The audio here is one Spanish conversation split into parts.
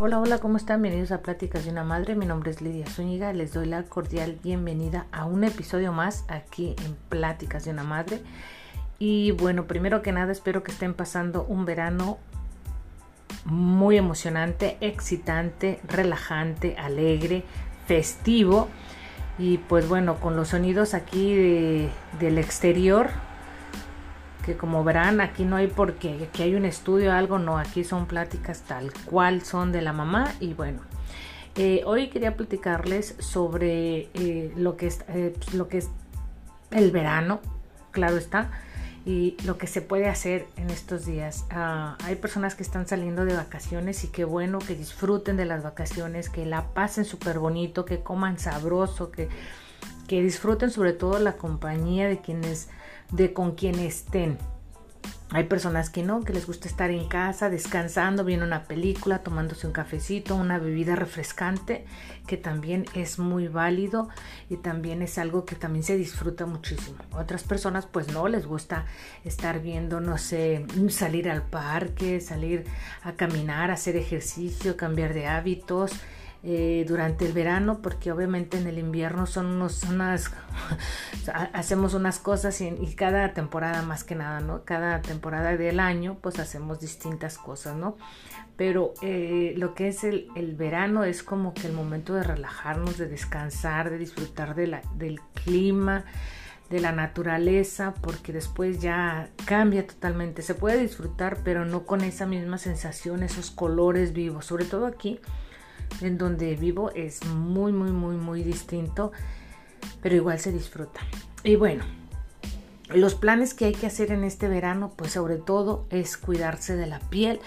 Hola, hola, ¿cómo están? Bienvenidos a Pláticas de una Madre. Mi nombre es Lidia Zúñiga. Les doy la cordial bienvenida a un episodio más aquí en Pláticas de una Madre. Y bueno, primero que nada, espero que estén pasando un verano muy emocionante, excitante, relajante, alegre, festivo. Y pues bueno, con los sonidos aquí del exterior, que como verán aquí no hay porque aquí hay un estudio algo no aquí son pláticas tal cual son de la mamá y bueno. Eh, hoy quería platicarles sobre eh, lo que es eh, lo que es el verano claro está y lo que se puede hacer en estos días. Ah, hay personas que están saliendo de vacaciones y qué bueno que disfruten de las vacaciones que la pasen súper bonito que coman sabroso que que disfruten sobre todo la compañía de quienes de con quien estén. Hay personas que no, que les gusta estar en casa, descansando, viendo una película, tomándose un cafecito, una bebida refrescante, que también es muy válido y también es algo que también se disfruta muchísimo. Otras personas pues no, les gusta estar viendo, no sé, salir al parque, salir a caminar, hacer ejercicio, cambiar de hábitos eh, durante el verano, porque obviamente en el invierno son unos, hacemos unas cosas y, cada temporada más que nada, ¿no? Cada temporada del año pues hacemos distintas cosas, ¿no? Pero eh, lo que es el, verano es como que el momento de relajarnos, de descansar, de disfrutar del clima, de la naturaleza, porque después ya cambia totalmente. Se puede disfrutar, pero no con esa misma sensación, esos colores vivos, sobre todo aquí en donde vivo es muy, muy, muy, muy distinto, pero igual se disfruta. Y bueno, los planes que hay que hacer en este verano, pues sobre todo es cuidarse de la piel.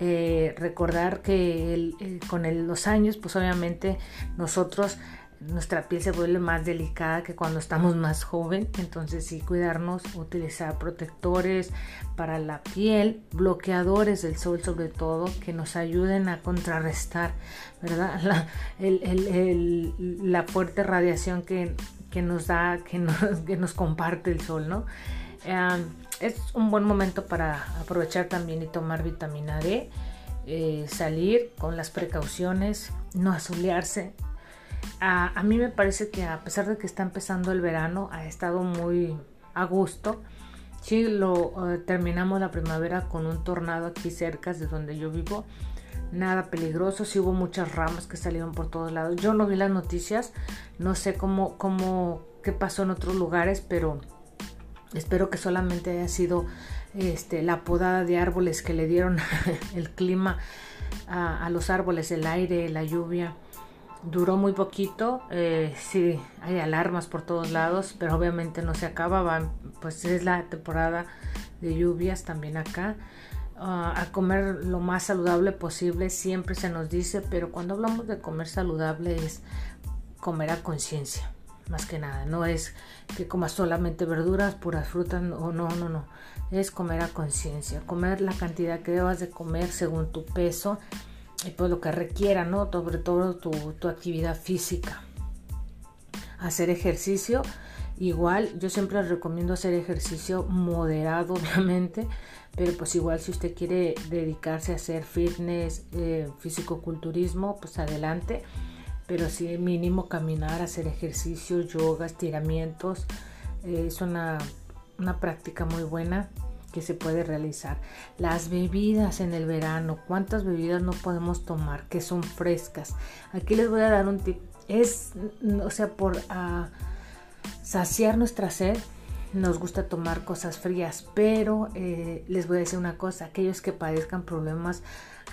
Eh, recordar que con los años, pues obviamente nosotros nuestra piel se vuelve más delicada que cuando estamos más joven, entonces sí cuidarnos, utilizar protectores para la piel, bloqueadores del sol sobre todo, que nos ayuden a contrarrestar, ¿verdad? La, la fuerte radiación que, nos da, que nos, que nos, comparte el sol, ¿no? es un buen momento para aprovechar también y tomar vitamina D, eh, salir con las precauciones, no asolearse, a, mí me parece que a pesar de que está empezando el verano, ha estado muy a gusto. Sí, lo eh, terminamos la primavera con un tornado aquí cerca de donde yo vivo. Nada peligroso, sí hubo muchas ramas que salieron por todos lados. Yo no vi las noticias, no sé cómo, cómo, qué pasó en otros lugares, pero espero que solamente haya sido este, la podada de árboles que le dieron el clima a los árboles, el aire, la lluvia duró muy poquito, eh, sí, hay alarmas por todos lados, pero obviamente no se acaba, pues es la temporada de lluvias también acá. Ah, a comer lo más saludable posible, siempre se nos dice, pero cuando hablamos de comer saludable es comer a conciencia, más que nada, no es que comas solamente verduras, puras frutas, o no, no, no, es comer a conciencia, comer la cantidad que debas de comer según tu peso y pues lo que requiera, ¿no? Sobre todo tu, tu actividad física. Hacer ejercicio, igual yo siempre recomiendo hacer ejercicio moderado, obviamente, pero pues igual si usted quiere dedicarse a hacer fitness, eh, físico-culturismo, pues adelante, pero sí mínimo caminar, hacer ejercicio, yoga, estiramientos, eh, es una, una práctica muy buena que se puede realizar. Las bebidas en el verano, ¿cuántas bebidas no podemos tomar que son frescas? Aquí les voy a dar un tip. Es, o sea, por ah, saciar nuestra sed, nos gusta tomar cosas frías, pero eh, les voy a decir una cosa, aquellos que padezcan problemas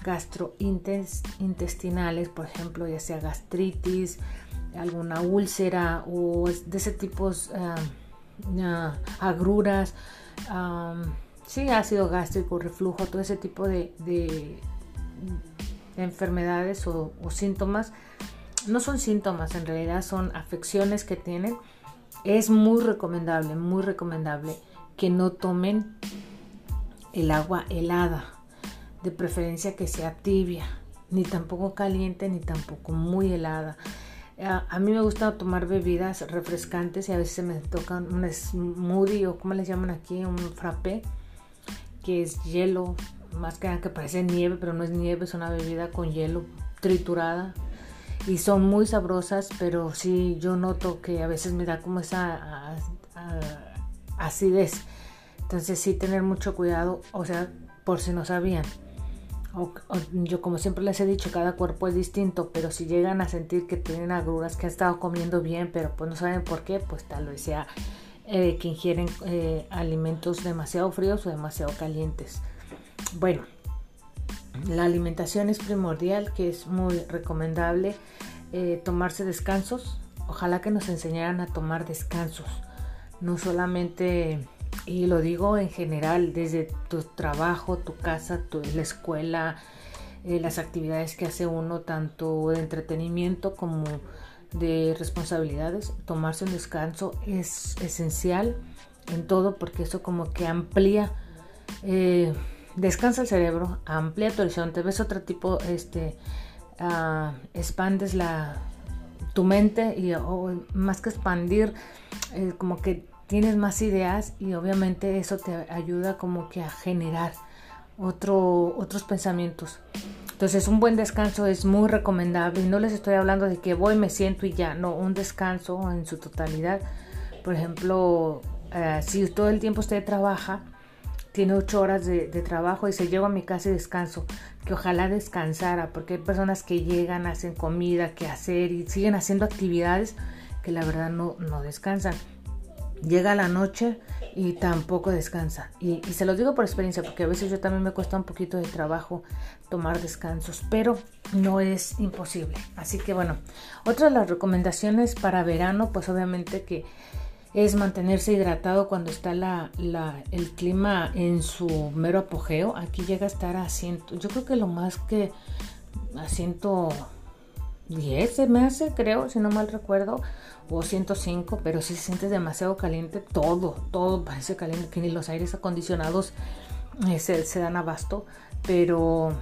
gastrointestinales, por ejemplo, ya sea gastritis, alguna úlcera o de ese tipo, uh, agruras, sí, ácido gástrico, reflujo, todo ese tipo de, enfermedades o, síntomas, no son síntomas, en realidad son afecciones que tienen. Es muy recomendable, muy recomendable que no tomen el agua helada, de preferencia que sea tibia, ni tampoco caliente, ni tampoco muy helada. A, mí me gusta tomar bebidas refrescantes y a veces me tocan un smoothie o como les llaman aquí, un frappé que es hielo, más que nada que parece nieve, pero no es nieve, es una bebida con hielo triturada y son muy sabrosas, pero sí yo noto que a veces me da como esa acidez. Entonces sí tener mucho cuidado, o sea, por si no sabían. yo como siempre les he dicho, cada cuerpo es distinto, pero si llegan a sentir que tienen agruras, que han estado comiendo bien, pero pues no saben por qué, pues tal vez sea eh, que ingieren eh, alimentos demasiado fríos o demasiado calientes. Bueno, la alimentación es primordial, que es muy recomendable eh, tomarse descansos. Ojalá que nos enseñaran a tomar descansos, no solamente, y lo digo en general, desde tu trabajo, tu casa, tu, la escuela, las actividades que hace uno, tanto de entretenimiento como de responsabilidades, tomarse un descanso es esencial en todo porque eso como que amplía, eh, descansa el cerebro, amplía tu horizonte, ves otro tipo, este, uh, expandes la, tu mente y más que expandir, eh, como que tienes más ideas y obviamente eso te ayuda como que a generar otro, otros pensamientos. Entonces un buen descanso es muy recomendable no les estoy hablando de que voy, me siento y ya, no, un descanso en su totalidad. Por ejemplo, eh, si todo el tiempo usted trabaja, tiene ocho horas de, trabajo y se lleva a mi casa y descanso, que ojalá descansara, porque hay personas que llegan, hacen comida, que hacer y siguen haciendo actividades que la verdad no, no descansan llega la noche y tampoco descansa. Y, se los digo por experiencia, porque a veces yo también me cuesta un poquito de trabajo tomar descansos, pero no es imposible. Así que bueno, otra de las recomendaciones para verano, pues obviamente que es mantenerse hidratado cuando está la, el clima en su mero apogeo. Aquí llega a estar a 100, yo creo que lo más que a 110 se me hace, creo, si no mal recuerdo o 105, pero si se siente demasiado caliente, todo, todo parece caliente, que ni los aires acondicionados eh, se, dan abasto, pero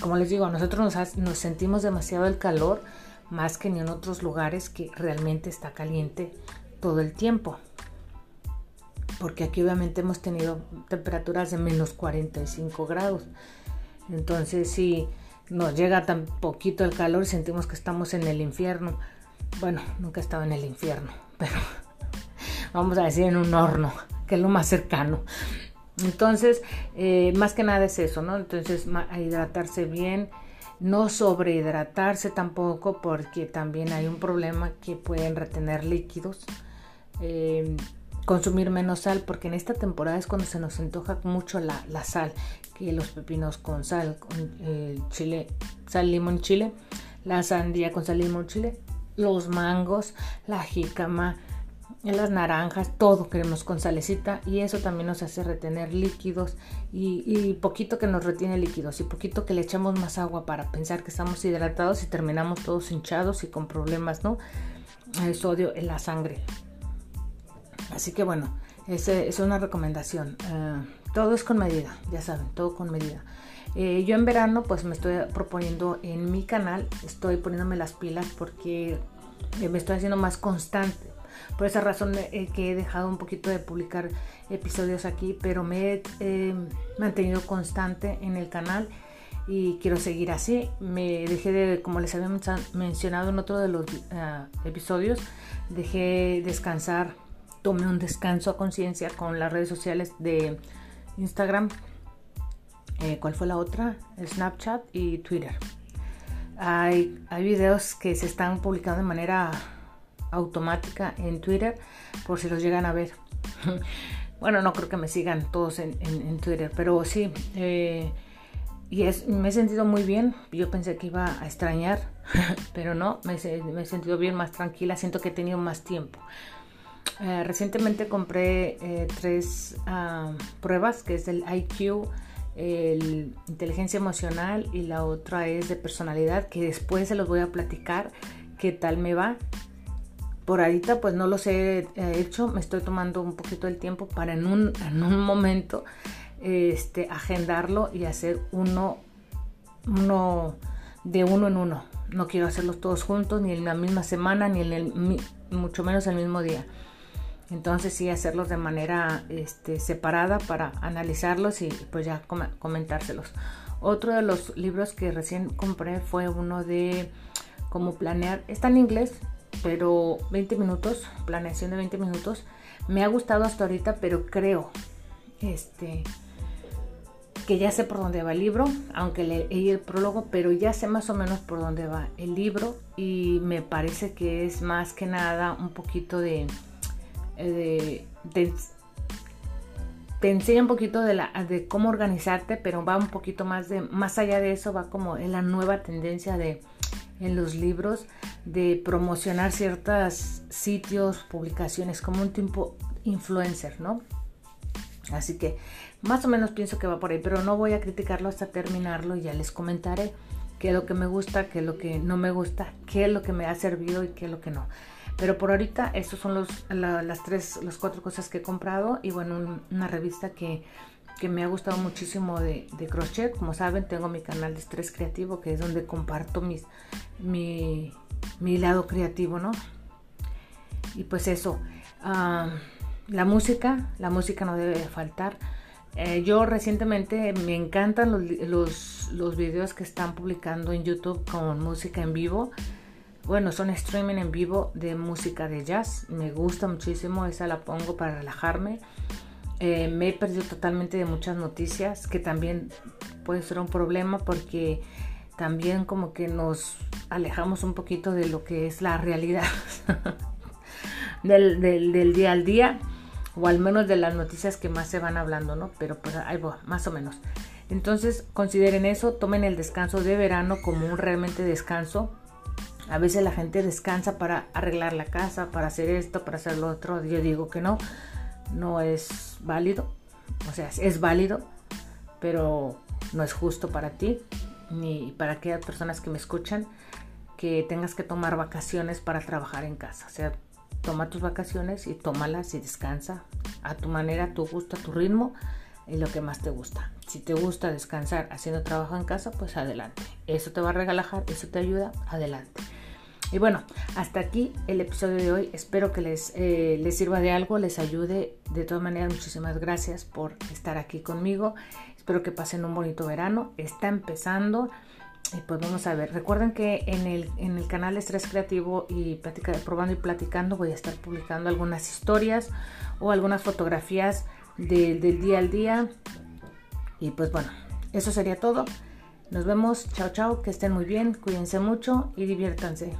como les digo, nosotros nos, sentimos demasiado el calor, más que ni en otros lugares que realmente está caliente todo el tiempo. Porque aquí obviamente hemos tenido temperaturas de menos 45 grados. Entonces si nos llega tan poquito el calor, sentimos que estamos en el infierno. Bueno, nunca he estado en el infierno, pero vamos a decir en un horno, que es lo más cercano. Entonces, eh, más que nada es eso, ¿no? Entonces, a hidratarse bien, no sobrehidratarse tampoco, porque también hay un problema que pueden retener líquidos. Eh, consumir menos sal, porque en esta temporada es cuando se nos antoja mucho la, sal, que los pepinos con sal, con eh, chile, sal, limón, chile, la sandía con sal, limón, chile, los mangos, la jícama, las naranjas, todo queremos con salecita y eso también nos hace retener líquidos y, poquito que nos retiene líquidos y poquito que le echamos más agua para pensar que estamos hidratados y terminamos todos hinchados y con problemas, ¿no? El sodio en la sangre. Así que bueno, esa es una recomendación. Eh, todo es con medida, ya saben, todo con medida. Eh, yo en verano pues me estoy proponiendo en mi canal, estoy poniéndome las pilas porque eh, me estoy haciendo más constante. Por esa razón eh, que he dejado un poquito de publicar episodios aquí, pero me he mantenido constante en el canal y quiero seguir así. Me dejé de, como les había mencionado en otro de los episodios, dejé descansar, tomé un descanso a conciencia con las redes sociales de Instagram eh, ¿cuál fue la otra? Snapchat y Twitter. Hay, hay videos que se están publicando de manera automática en Twitter por si los llegan a ver. bueno, no creo que me sigan todos en, Twitter, pero sí. Eh, y es, me he sentido muy bien. Yo pensé que iba a extrañar, pero no, me, he sentido bien, más tranquila. Siento que he tenido más tiempo. Eh, recientemente compré tres ah, pruebas, que es el IQ, el inteligencia emocional y la otra es de personalidad que después se los voy a platicar qué tal me va. Por ahorita pues no los he hecho, me estoy tomando un poquito el tiempo para en un, en un momento este, agendarlo y hacer uno, uno de uno en uno. No quiero hacerlos todos juntos, ni en la misma semana, ni en el, mucho menos el mismo día. Entonces sí hacerlos de manera este, separada para analizarlos y pues ya comentárselos. Otro de los libros que recién compré fue uno de cómo planear. Está en inglés, pero 20 minutos, planeación de 20 minutos. Me ha gustado hasta ahorita, pero creo este, que ya sé por dónde va el libro, aunque leí el prólogo, pero ya sé más o menos por dónde va el libro y me parece que es más que nada un poquito de, eh, te enseña un poquito de, la, de cómo organizarte, pero va un poquito más de, más allá de eso, va como en la nueva tendencia de en los libros de promocionar ciertos sitios, publicaciones, como un tipo influencer, ¿no? Así que más o menos pienso que va por ahí, pero no voy a criticarlo hasta terminarlo y ya les comentaré qué es lo que me gusta, qué es lo que no me gusta, qué es lo que me ha servido y qué es lo que no. Pero por ahorita, estos son los, las tres, las cuatro cosas que he comprado y bueno, una revista que, que, me ha gustado muchísimo de, crochet. Como saben, tengo mi canal de estrés creativo, que es donde comparto mis, mi, mi lado creativo, ¿no? Y pues eso, ah, la música, la música no debe faltar. Eh, yo recientemente me encantan los, los, los, videos que están publicando en YouTube con música en vivo. Bueno, son streaming en vivo de música de jazz. Me gusta muchísimo, esa la pongo para relajarme. Eh, me he perdido totalmente de muchas noticias, que también puede ser un problema porque también como que nos alejamos un poquito de lo que es la realidad del, día al día o al menos de las noticias que más se van hablando, ¿no? Pero pues ahí va, más o menos. Entonces consideren eso, tomen el descanso de verano como un realmente descanso. A veces la gente descansa para arreglar la casa, para hacer esto, para hacer lo otro. Yo digo que no, no es válido. O sea, es válido, pero no es justo para ti ni para aquellas personas que me escuchan que tengas que tomar vacaciones para trabajar en casa. O sea, toma tus vacaciones y tómalas y descansa a tu manera, a tu gusto, a tu ritmo y lo que más te gusta. Si te gusta descansar haciendo trabajo en casa, pues adelante. Eso te va a relajar, eso te ayuda, adelante. Y bueno, hasta aquí el episodio de hoy. Espero que les, eh, les sirva de algo, les ayude. De todas maneras, muchísimas gracias por estar aquí conmigo. Espero que pasen un bonito verano. Está empezando. Y pues vamos a ver. Recuerden que en el, en el canal Estrés Creativo y Probando y Platicando voy a estar publicando algunas historias o algunas fotografías del día al día. Y pues bueno, eso sería todo. Nos vemos. Chao, chao. Que estén muy bien. Cuídense mucho y diviértanse.